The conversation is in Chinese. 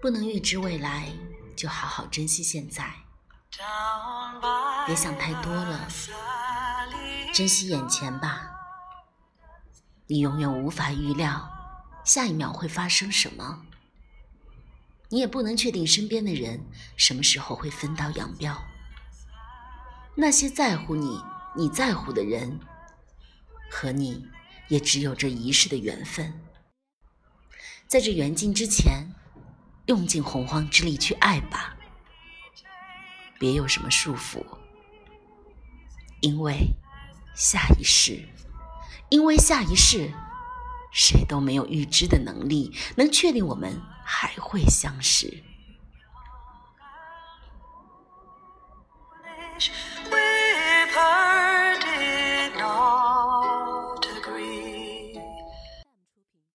不能预知未来，就好好珍惜现在，别想太多了，珍惜眼前吧。你永远无法预料下一秒会发生什么，你也不能确定身边的人什么时候会分道扬镳。那些在乎你、你在乎的人，和你也只有这一世的缘分。在这缘尽之前，用尽洪荒之力去爱吧，别有什么束缚，因为下一世，因为下一世，谁都没有预知的能力，能确定我们还会相识。